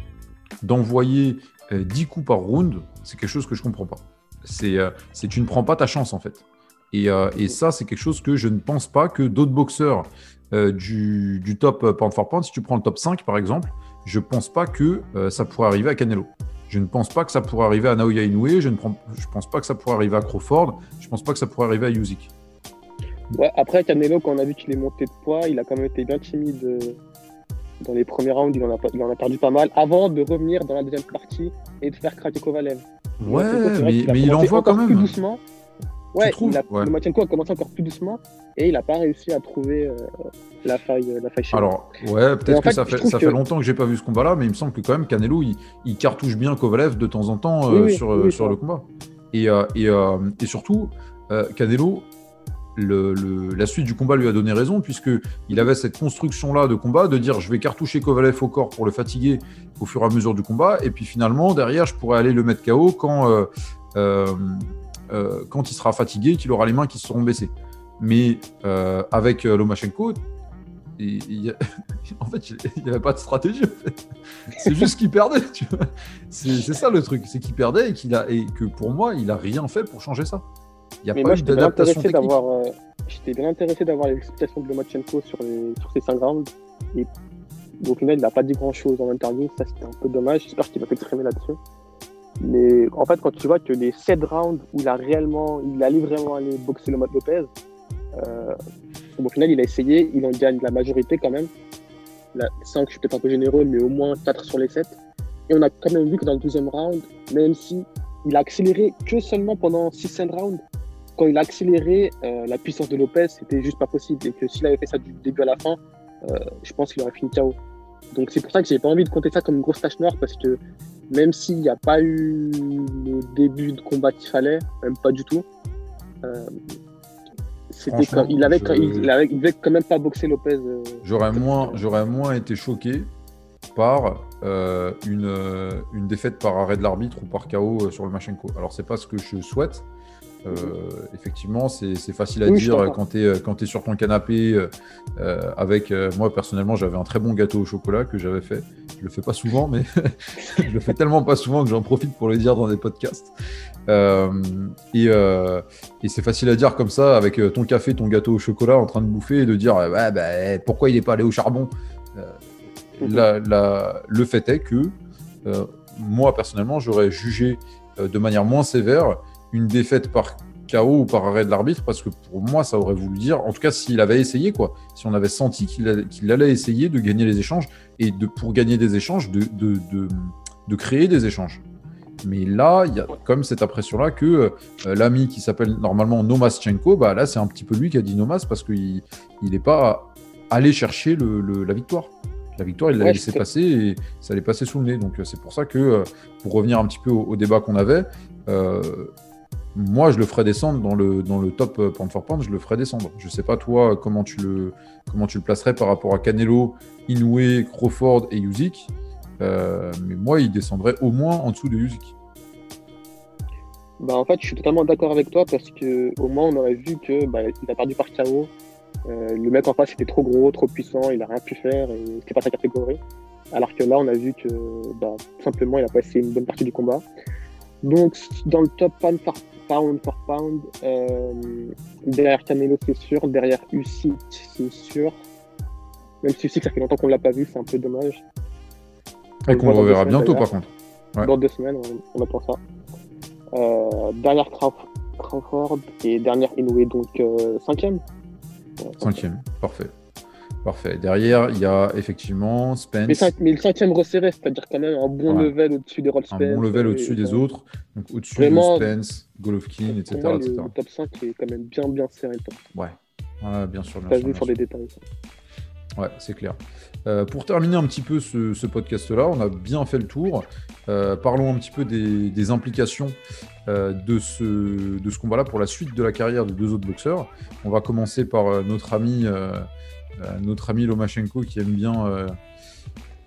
d'envoyer euh, 10 coups par round, c'est quelque chose que je ne comprends pas. C'est euh, tu ne prends pas ta chance en fait. Et, et ça, c'est quelque chose que je ne pense pas que d'autres boxeurs du, du, top pound for pound, si tu prends le top 5 par exemple, je ne pense pas que euh, ça pourrait arriver à Canelo. Je ne pense pas que ça pourrait arriver à Naoya Inoue. Je ne je pense pas que ça pourrait arriver à Crawford. Je ne pense pas que ça pourrait arriver à Usyk. Ouais, après, Canelo, quand on a vu qu'il est monté de poids, il a quand même été bien timide euh, dans les premiers rounds. Il en, a, il en a perdu pas mal avant de revenir dans la deuxième partie et de faire craquer Kovalev. Ouais, mais, mais il envoie quand même. Plus doucement. Ouais, il a, ouais. le Machenko a commencé encore plus doucement et il n'a pas réussi à trouver euh, la faille, la faille chez Alors, ouais, peut-être que fait, ça, fait, ça que... fait longtemps que j'ai pas vu ce combat-là, mais il me semble que quand même Canelo, il, il cartouche bien Kovalev de temps en temps euh, oui, oui, sur, oui, sur le combat. Et, euh, et, euh, et surtout, Canelo, le, le, la suite du combat lui a donné raison, puisqu'il avait cette construction-là de combat, de dire je vais cartoucher Kovalev au corps pour le fatiguer au fur et à mesure du combat, et puis finalement, derrière, je pourrais aller le mettre KO quand euh, quand il sera fatigué, qu'il aura les mains qui se seront baissées. Mais euh, avec euh, Lomachenko, en fait, il n'y avait pas de stratégie. En fait. C'est juste qu'il perdait. C'est ça le truc, c'est qu'il perdait et, qu'il a, et que pour moi, il n'a rien fait pour changer ça. Il n'y a Mais pas eu d'adaptation technique. Euh, J'étais bien intéressé d'avoir l'explication de Lomachenko sur, les, sur ces 5 rounds. Et au final, il n'a pas dit grand-chose en interview. Ça, c'était un peu dommage. J'espère qu'il va s'exprimer là-dessus. Mais en fait, quand tu vois que les 7 rounds où il a réellement, il allait vraiment aller boxer le mode Lopez, euh, au final, il a essayé, il en gagne la majorité quand même. La 5, je suis peut-être un peu généreux, mais au moins 4 sur les 7. Et on a quand même vu que dans le deuxième round, même si il a accéléré que seulement pendant 6-5 rounds, quand il a accéléré, euh, la puissance de Lopez, c'était juste pas possible. Et que s'il avait fait ça du début à la fin, euh, je pense qu'il aurait fini KO. Donc c'est pour ça que j'ai pas envie de compter ça comme une grosse tâche noire parce que même s'il n'y a pas eu le début de combat qu'il fallait, même pas du tout. Euh, c'était comme, il, avait, il, avait, devait quand même pas boxer Lopez. Euh, j'aurais moins, j'aurais moins été choqué par euh, une, une défaite par arrêt de l'arbitre ou par KO sur le Machenko. Alors c'est pas ce que je souhaite, euh, effectivement, c'est facile à dire quand tu es, es, sur ton canapé euh, avec. Euh, moi, personnellement, j'avais un très bon gâteau au chocolat que j'avais fait. Je le fais pas souvent, mais je le fais tellement pas souvent que j'en profite pour le dire dans des podcasts. et, et c'est facile à dire comme ça, avec ton café, ton gâteau au chocolat en train de bouffer et de dire bah, pourquoi il n'est pas allé au charbon? La, la, Le fait est que moi, personnellement, j'aurais jugé de manière moins sévère une défaite par KO ou par arrêt de l'arbitre, parce que pour moi, ça aurait voulu dire, en tout cas, s'il avait essayé, quoi, si on avait senti qu'il allait essayer de gagner les échanges, et de, pour gagner des échanges, de, de, de, créer des échanges. Mais là, il y a comme cette impression-là que euh, l'ami qui s'appelle normalement Nomaschenko, bah là, c'est un petit peu lui qui a dit Nomas parce qu'il n'est pas allé chercher le, la victoire. La victoire, il l'a laissé passer et ça allait passer sous le nez. Donc, euh, c'est pour ça que, euh, pour revenir un petit peu au, débat qu'on avait, moi, je le ferais descendre dans le, dans le top euh, pound for pound, je le ferais descendre. Je sais pas, toi, comment tu le, comment tu le placerais par rapport à Canelo, Inoue, Crawford et Usyk. Euh, mais moi, il descendrait au moins en dessous de Usyk. Bah, en fait, je suis totalement d'accord avec toi parce que au moins, on aurait vu que bah, il a perdu par KO. Euh, le mec en face était trop gros, trop puissant, il a rien pu faire et c'était pas sa catégorie. Alors que là, on a vu que bah, simplement, il a passé une bonne partie du combat. Donc, dans le top pound for pound for pound. Euh, derrière Canelo, c'est sûr. Derrière Usyk, c'est sûr. Même si Usyk, ça fait longtemps qu'on ne l'a pas vu, c'est un peu dommage. Et qu'on le reverra bientôt, par contre. Dans deux semaines, on, attend ça. Euh, derrière Crawford et dernière Inoue, donc euh, cinquième. cinquième, parfait. Parfait. Derrière, il y a effectivement Spence. Mais, le cinquième resserré, c'est-à-dire quand même un bon level au-dessus des Roll Spence. Un bon level au-dessus des autres. Donc au-dessus de Spence, Golovkin, etc. Le, top 5 est quand même bien, bien serré. Ouais. bien sûr. Bien sûr, vu sur des détails. Ouais, c'est clair. Euh, pour terminer un petit peu ce, podcast-là, on a bien fait le tour. Euh, parlons un petit peu des, implications euh, de ce, de ce combat-là pour la suite de la carrière de deux autres boxeurs. On va commencer par notre ami notre ami Lomachenko qui aime bien euh,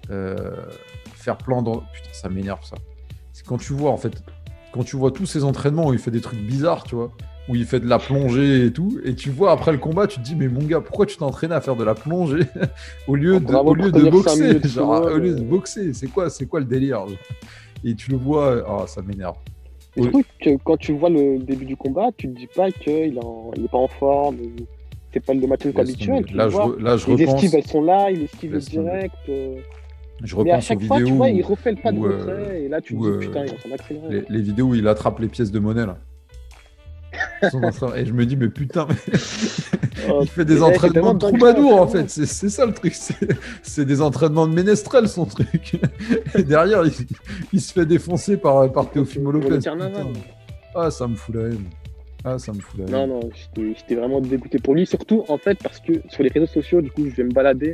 euh, faire plein de... Putain, ça m'énerve ça. C'est quand tu vois, en fait, quand tu vois tous ces entraînements où il fait des trucs bizarres, tu vois, où il fait de la plongée et tout, et tu vois après le combat, tu te dis, mais mon gars, pourquoi tu t'es entraîné à faire de la plongée au lieu de, au lieu de boxer genre, Au lieu de boxer, c'est quoi, c'est quoi le délire Et tu le vois, oh, ça m'énerve. Je trouve que quand tu vois le début du combat, tu te dis pas qu'il n'est pas en forme c'est pas le match habituel. Là, je, là, je les esquives, elles sont là, il esquive direct. Euh... Je repense mais à chaque fois, tu vois, il refait le pas de euh, et là, tu te dis, euh, putain, il va s'en. Les, les, vidéos où il attrape les pièces de monnaie, là. et je me dis, mais putain, mais... Oh, il fait des entraînements de troubadour, en fait. C'est ça le truc. C'est des entraînements de ménestrel, son truc. et derrière, il, il, se fait défoncer par, par Teofimo Lopez. Ah, ça me fout la haine. Ah, ça me fout Non, non, j'étais vraiment dégoûté pour lui. Surtout, en fait, parce que sur les réseaux sociaux, du coup, je vais me balader.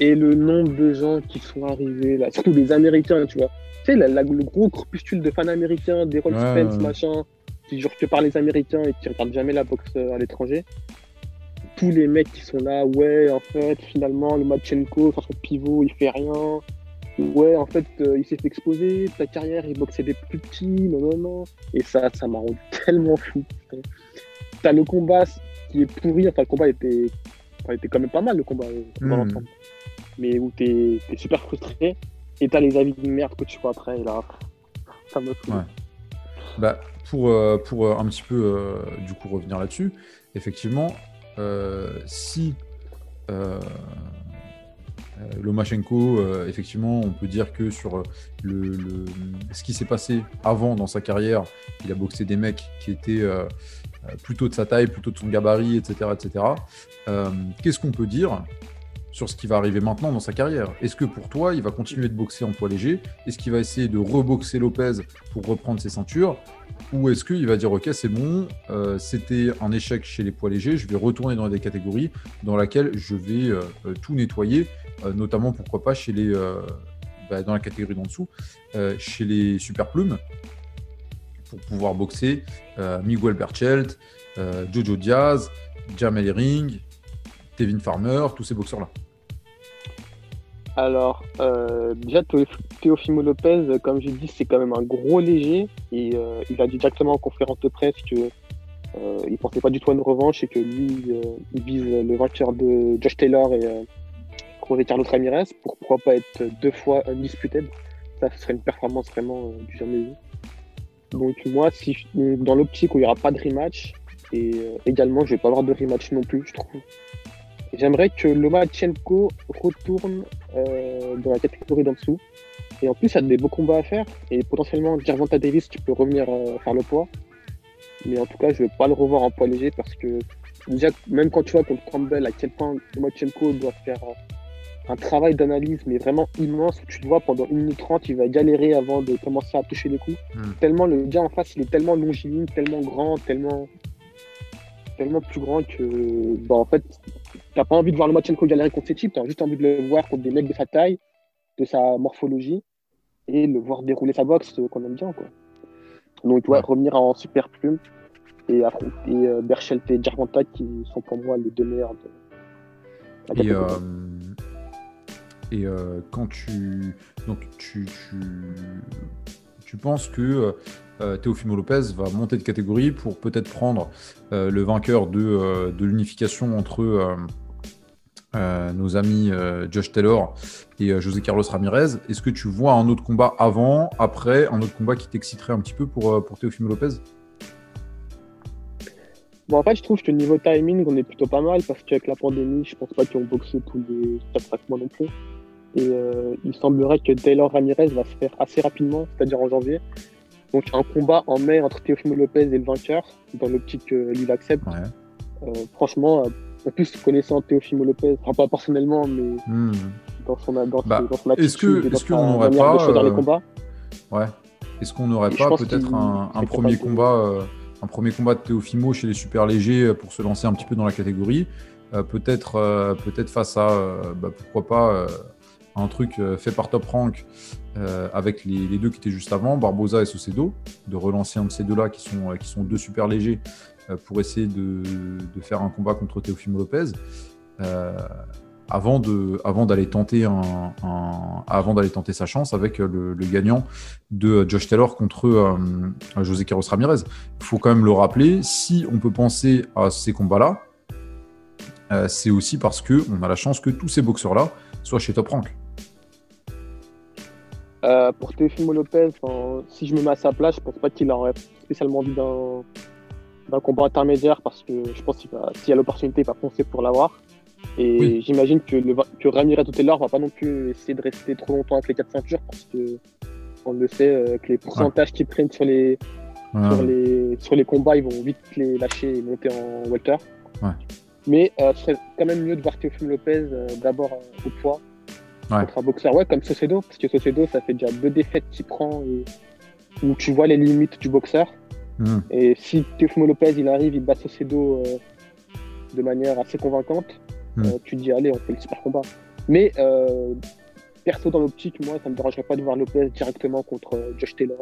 Et le nombre de gens qui sont arrivés, là, surtout des Américains, tu vois. Tu sais, le gros corpuscule de fans américains, des Roll Spence, machin, qui jurent que par les Américains et qui regardent jamais la boxe euh, à l'étranger. Tous les mecs qui sont là, ouais, en fait, finalement, le Machenko, son pivot, il fait rien. Ouais, en fait, euh, il s'est fait exposer, ta carrière, il boxait des plus petits, non, non, non. Et ça, ça m'a rendu tellement fou. T'as le combat qui est pourri, enfin, le combat était, était quand même pas mal, le combat, euh, mmh. Mais où t'es es super frustré, et t'as les avis de merde que tu vois après, et là, ça me fout. Ouais. Bah, pour, euh, pour un petit peu, du coup, revenir là-dessus, effectivement, si Lomachenko, euh, effectivement, on peut dire que sur euh, le, ce qui s'est passé avant dans sa carrière, il a boxé des mecs qui étaient plutôt de sa taille, plutôt de son gabarit, etc. etc. Qu'est-ce qu'on peut dire sur ce qui va arriver maintenant dans sa carrière? Est-ce que pour toi, il va continuer de boxer en poids léger? Est-ce qu'il va essayer de reboxer Lopez pour reprendre ses ceintures? Ou est-ce qu'il va dire, OK, c'est bon, c'était un échec chez les poids légers, je vais retourner dans des catégories dans lesquelles je vais tout nettoyer euh, notamment pourquoi pas chez les, euh, bah, dans la catégorie d'en dessous, chez les super plumes, pour pouvoir boxer Miguel Berchelt, Jojo Diaz, Jamel Ring, Kevin Farmer, tous ces boxeurs-là. Alors, euh, déjà, Teofimo Lopez, comme j'ai dit, c'est quand même un gros léger. Et euh, il a dit directement en conférence de presse qu'il euh, ne pensait pas du tout à une revanche et que lui, il vise le vainqueur de Josh Taylor et José Carlos Ramirez. Pourquoi pas être deux fois undisputed Ça, ce serait une performance vraiment du jamais vu. Donc, moi, si dans l'optique où il n'y aura pas de rematch, et également, je ne vais pas avoir de rematch non plus, je trouve. J'aimerais que Lomachenko retourne euh, dans la catégorie d'en dessous. Et en plus, y a des beaux combats à faire. Et potentiellement, Gervonta Davis, tu peux revenir euh, faire le poids. Mais en tout cas, je ne vais pas le revoir en poids léger parce que déjà, même quand tu vois contre Campbell, à quel point Lomachenko doit faire euh, un travail d'analyse, mais vraiment immense, tu le vois pendant 1 minute 30, il va galérer avant de commencer à toucher les coups. Hmm. Tellement le gars en face, il est tellement longiligne, tellement grand, tellement tellement plus grand que, bah, en fait, t'as pas envie de voir le Lomachenko galérer contre ces types, t'as juste envie de le voir contre des mecs de sa taille, de sa morphologie, et le voir dérouler sa boxe euh, qu'on aime bien, quoi. Donc, il doit revenir en super plume et affronter euh, Berchelt et Gervonta qui sont pour moi les deux meilleurs de et, euh, quand tu donc tu, tu, tu penses que euh, Teofimo Lopez va monter de catégorie pour peut-être prendre euh, le vainqueur de, euh, l'unification entre nos amis Josh Taylor et José Carlos Ramirez. Est-ce que tu vois un autre combat avant, après, un autre combat qui t'exciterait un petit peu pour, pour Teofimo Lopez? Bon, en fait, je trouve que niveau timing, on est plutôt pas mal parce qu'avec la pandémie, je pense pas qu'ils ont boxé tous les 4-5 mois non plus. Et il semblerait que Taylor Ramirez va se faire assez rapidement, c'est-à-dire en janvier. Donc un combat en mai entre Teofimo Lopez et le vainqueur, dans l'optique que lui accepte. Euh, franchement, euh, en plus connaissant Teofimo Lopez, enfin pas personnellement, mais hmm. dans, son, dans, bah, son attitude, est-ce que, est-ce qu'on n'aurait pas dans les euh, combats. Ouais. Est-ce qu'on n'aurait pas peut-être un, premier combat, un premier combat de Teofimo chez les super légers pour se lancer un petit peu dans la catégorie, peut-être peut-être face à bah, pourquoi pas un truc fait par Top Rank euh, avec les, deux qui étaient juste avant, Barbosa et Socedo, de relancer un de ces deux-là qui sont, euh, qui sont deux super légers euh, pour essayer de, de, faire un combat contre Teofimo Lopez. avant d'aller tenter sa chance avec le, gagnant de Josh Taylor contre José Carlos Ramirez. Il faut quand même le rappeler, si on peut penser à ces combats-là, c'est aussi parce que on a la chance que tous ces boxeurs-là soient chez Top Rank. Euh, pour Teofimo Lopez, si je me mets à sa place, je pense pas qu'il aurait spécialement envie d'un combat intermédiaire parce que je pense qu'il s'il y a l'opportunité, il va foncer pour l'avoir. Et j'imagine que, le, que Ramirez Taylor va pas non plus essayer de rester trop longtemps avec les quatre ceintures parce que on le sait euh, que les pourcentages qu'ils prennent sur les, sur les, sur les combats, ils vont vite les lâcher et monter en welter. Mais euh, ce serait quand même mieux de voir Teofimo Lopez d'abord au poids contre un boxeur ouais, comme Socedo, parce que Socedo, ça fait déjà deux défaites qu'il prend et où tu vois les limites du boxeur. Hmm. Et si Teofimo Lopez il arrive, il bat Socedo euh, de manière assez convaincante, hmm. euh, tu te dis allez, on fait le super combat. Mais euh, perso dans l'optique, moi, ça me dérangerait pas de voir Lopez directement contre Josh Taylor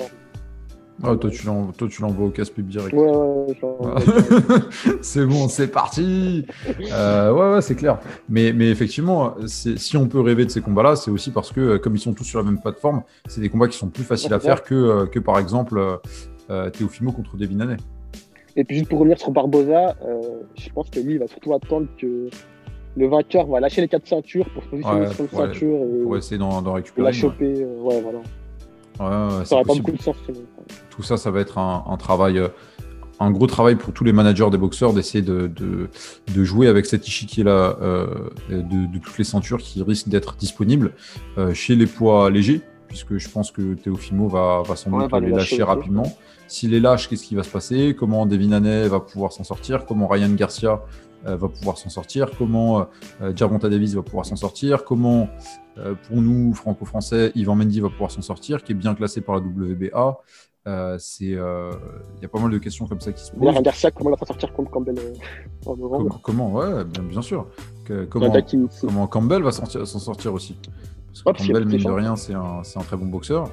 ah, toi, tu l'envoies au casse-pipe direct. Ouais, ouais, c'est bon, c'est parti. Euh, ouais, ouais, c'est clair. Mais, mais effectivement, si on peut rêver de ces combats-là, c'est aussi parce que, euh, comme ils sont tous sur la même plateforme, c'est des combats qui sont plus faciles à faire que, euh, que par exemple, euh, contre Devin Haney. Et puis, juste pour revenir sur Barbosa, je pense que lui, il va surtout attendre que le vainqueur va lâcher les quatre ceintures pour se positionner sur une ceinture et pour essayer d'en récupérer. La choper. ouais, voilà. Ouais, ça pas beaucoup de sens. Tout ça, ça va être un, travail, euh, un gros travail pour tous les managers des boxeurs d'essayer de, de, jouer avec cet échiquier-là euh, de, toutes les ceintures qui risquent d'être disponibles euh, chez les poids légers, puisque je pense que Teofimo va, va sans doute les lâcher, rapidement. S'il les lâche, qu'est-ce qui va se passer? Comment Devin Haney va pouvoir s'en sortir? Comment Ryan Garcia va pouvoir s'en sortir Comment Gervonta Davis va pouvoir s'en sortir Comment euh, pour nous, franco-français, Yvan Mendy va pouvoir s'en sortir, qui est bien classé par la WBA. Euh, c'est, euh, il y a pas mal de questions comme ça qui se posent. Garcia, comment va s'en sortir contre Campbell en novembre comment, Ouais, bien, bien sûr. comment, comment, Campbell va s'en sortir aussi Parce que Campbell, mine de rien, c'est un, un, très bon boxeur.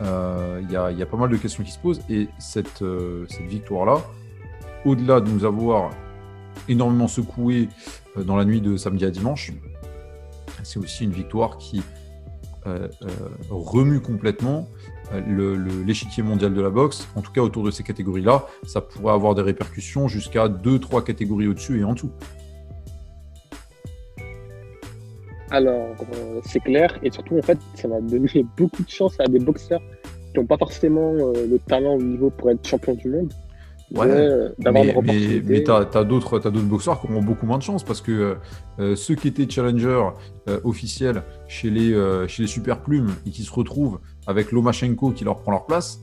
Il y, a, y, a, pas mal de questions qui se posent. Et cette, cette victoire-là, au-delà de nous avoir énormément secoué dans la nuit de samedi à dimanche, c'est aussi une victoire qui euh, euh, remue complètement euh, l'échiquier mondial de la boxe, en tout cas autour de ces catégories-là, ça pourrait avoir des répercussions jusqu'à 2-3 catégories au-dessus et en dessous. Alors, c'est clair, et surtout, en fait, ça va donner beaucoup de chance à des boxeurs qui n'ont pas forcément le talent au niveau pour être champion du monde, Ouais, mais, mais, mais tu as, d'autres boxeurs qui ont beaucoup moins de chance parce que euh, ceux qui étaient challengers euh, officiels chez les, euh, chez les super plumes et qui se retrouvent avec Lomachenko qui leur prend leur place,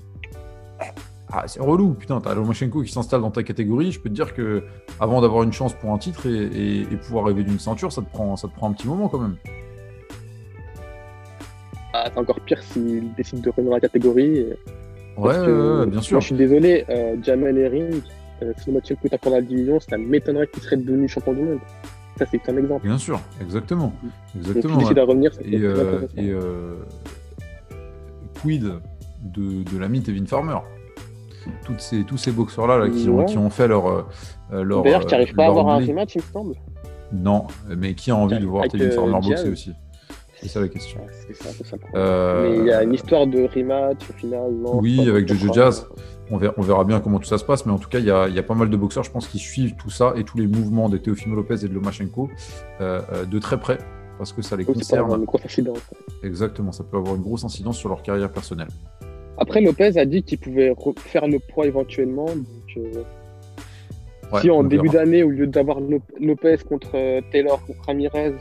ah, c'est relou. Putain, tu as Lomachenko qui s'installe dans ta catégorie. Je peux te dire que avant d'avoir une chance pour un titre et, et, pouvoir rêver d'une ceinture, ça te, prend, ça te prend un petit moment quand même. Ah, c'est encore pire s'il décide de revenir dans la catégorie. Ouais, bien sûr. je suis désolé, euh, Jamel Herring, euh, si le match est pour la division, ça m'étonnerait qu'il serait devenu champion du monde. Ça, c'est un exemple. Bien sûr, exactement. exactement Donc, à revenir, ça et, euh, et euh, quid de, de l'ami Tevin Farmer? Toutes ces, Tous ces boxeurs-là là, qui, ont, qui ont fait leur. Euh, leur D'ailleurs, tu n'arrives pas à avoir un rematch, il me semble. Non, mais qui a envie de voir Tevin Farmer boxer aussi? C'est ça la question. Euh, Mais il y a une histoire de rematch au final. oui, avec Jojo Jazz. On verra, on verra, bien comment tout ça se passe, mais en tout cas, il y, a, il y a pas mal de boxeurs, je pense, qui suivent tout ça et tous les mouvements de Teofimo Lopez et de Lomachenko euh, euh, de très près, parce que ça les concerne. Exactement, ça peut avoir une grosse incidence sur leur carrière personnelle. Après, Lopez a dit qu'il pouvait faire le poids éventuellement. si en début d'année, au lieu d'avoir Lopez contre Taylor, contre Ramirez,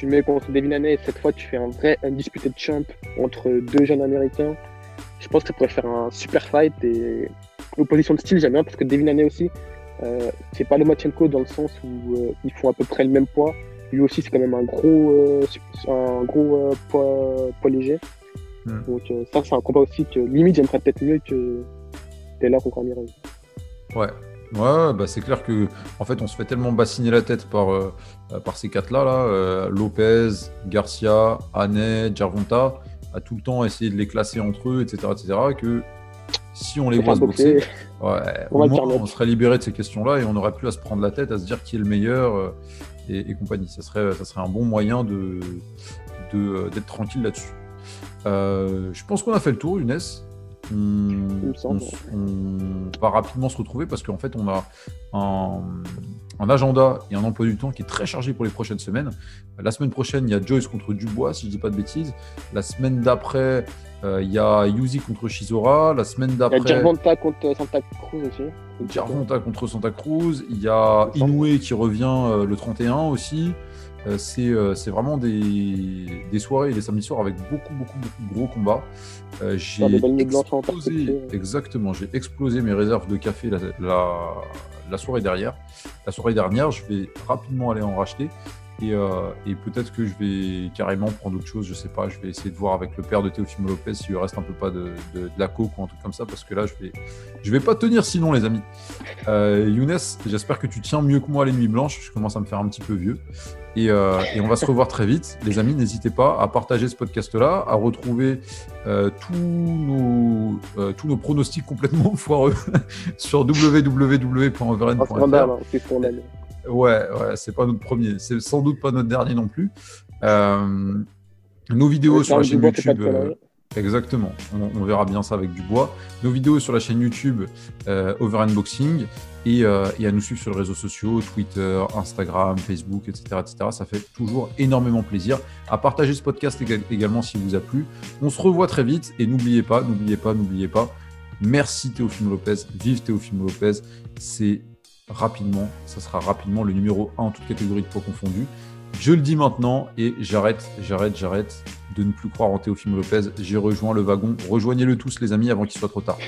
tu mets contre Devin Haney et cette fois tu fais un vrai undisputed champ entre deux jeunes américains. Je pense que ça pourrait faire un super fight et l'opposition de style j'aime bien parce que Devin Haney aussi, euh, c'est pas le Lomachenko dans le sens où euh, ils font à peu près le même poids. Lui aussi c'est quand même un gros, euh, un gros poids, léger. Hmm. Donc ça c'est un combat aussi que limite j'aimerais peut-être mieux que Taylor ou Ramirez. Ouais, Ouais, bah c'est clair que en fait, on se fait tellement bassiner la tête par, euh, par ces quatre-là, là, euh, Lopez, Garcia, Anet, Jarvonta, à tout le temps essayer de les classer entre eux, etc., etc., que si on les voit se boxer, ouais, on, serait libéré de ces questions-là et on n'aurait plus à se prendre la tête, à se dire qui est le meilleur euh, et, compagnie. Ça serait, ça serait un bon moyen de, d'être de, tranquille là-dessus. je pense qu'on a fait le tour, Younes on, va rapidement se retrouver parce qu'en fait, on a un, agenda et un emploi du temps qui est très chargé pour les prochaines semaines. La semaine prochaine, il y a Joyce contre Dubois, si je dis pas de bêtises. La semaine d'après, euh, il y a Yuzi contre Shizora. La semaine d'après. Il y a Gervonta contre Santa Cruz aussi. Gervonta contre Santa Cruz. Il y a Inoue qui revient euh, le 31 aussi. Euh, euh, c'est vraiment des, des, soirées et des samedis soirs avec beaucoup, beaucoup, beaucoup de gros combats. Euh, j'ai explosé, exactement, j'ai explosé mes réserves de café la, la, soirée derrière. La soirée dernière, je vais rapidement aller en racheter. Et, et peut-être que je vais carrément prendre autre chose, je sais pas. Je vais essayer de voir avec le père de Théophile Lopez s'il reste un peu pas de, de, la coke ou un truc comme ça, parce que là, je vais, je vais pas tenir sinon, les amis. Younes, j'espère que tu tiens mieux que moi les nuits blanches. Je commence à me faire un petit peu vieux. Euh, et, on va se revoir très vite. Les amis, n'hésitez pas à partager ce podcast-là, à retrouver euh, tous, nos, euh, tous nos pronostics complètement foireux sur www.overen.fr. Ouais, ouais, c'est pas notre premier, c'est sans doute pas notre dernier non plus. nos vidéos sur la chaîne YouTube. Exactement, on, verra bien ça avec du bois. Nos vidéos sur la chaîne YouTube euh, Over Unboxing et, euh, et, à nous suivre sur les réseaux sociaux, Twitter, Instagram, Facebook, etc., etc. Ça fait toujours énormément plaisir. À partager ce podcast également s'il vous a plu. On se revoit très vite et n'oubliez pas, n'oubliez pas, n'oubliez pas. Merci Théophile Lopez, vive Théophile Lopez. C'est rapidement, ça sera rapidement le numéro 1 en toute catégorie de poids confondus. Je le dis maintenant et j'arrête, j'arrête, j'arrête de ne plus croire en Théophile Lopez. J'ai rejoint le wagon. Rejoignez-le tous, les amis, avant qu'il soit trop tard.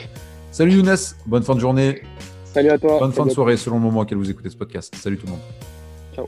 Salut Younes, bonne fin de journée. Salut à toi. Bonne fin de soirée selon le moment auquel vous écoutez ce podcast. Salut tout le monde. Ciao.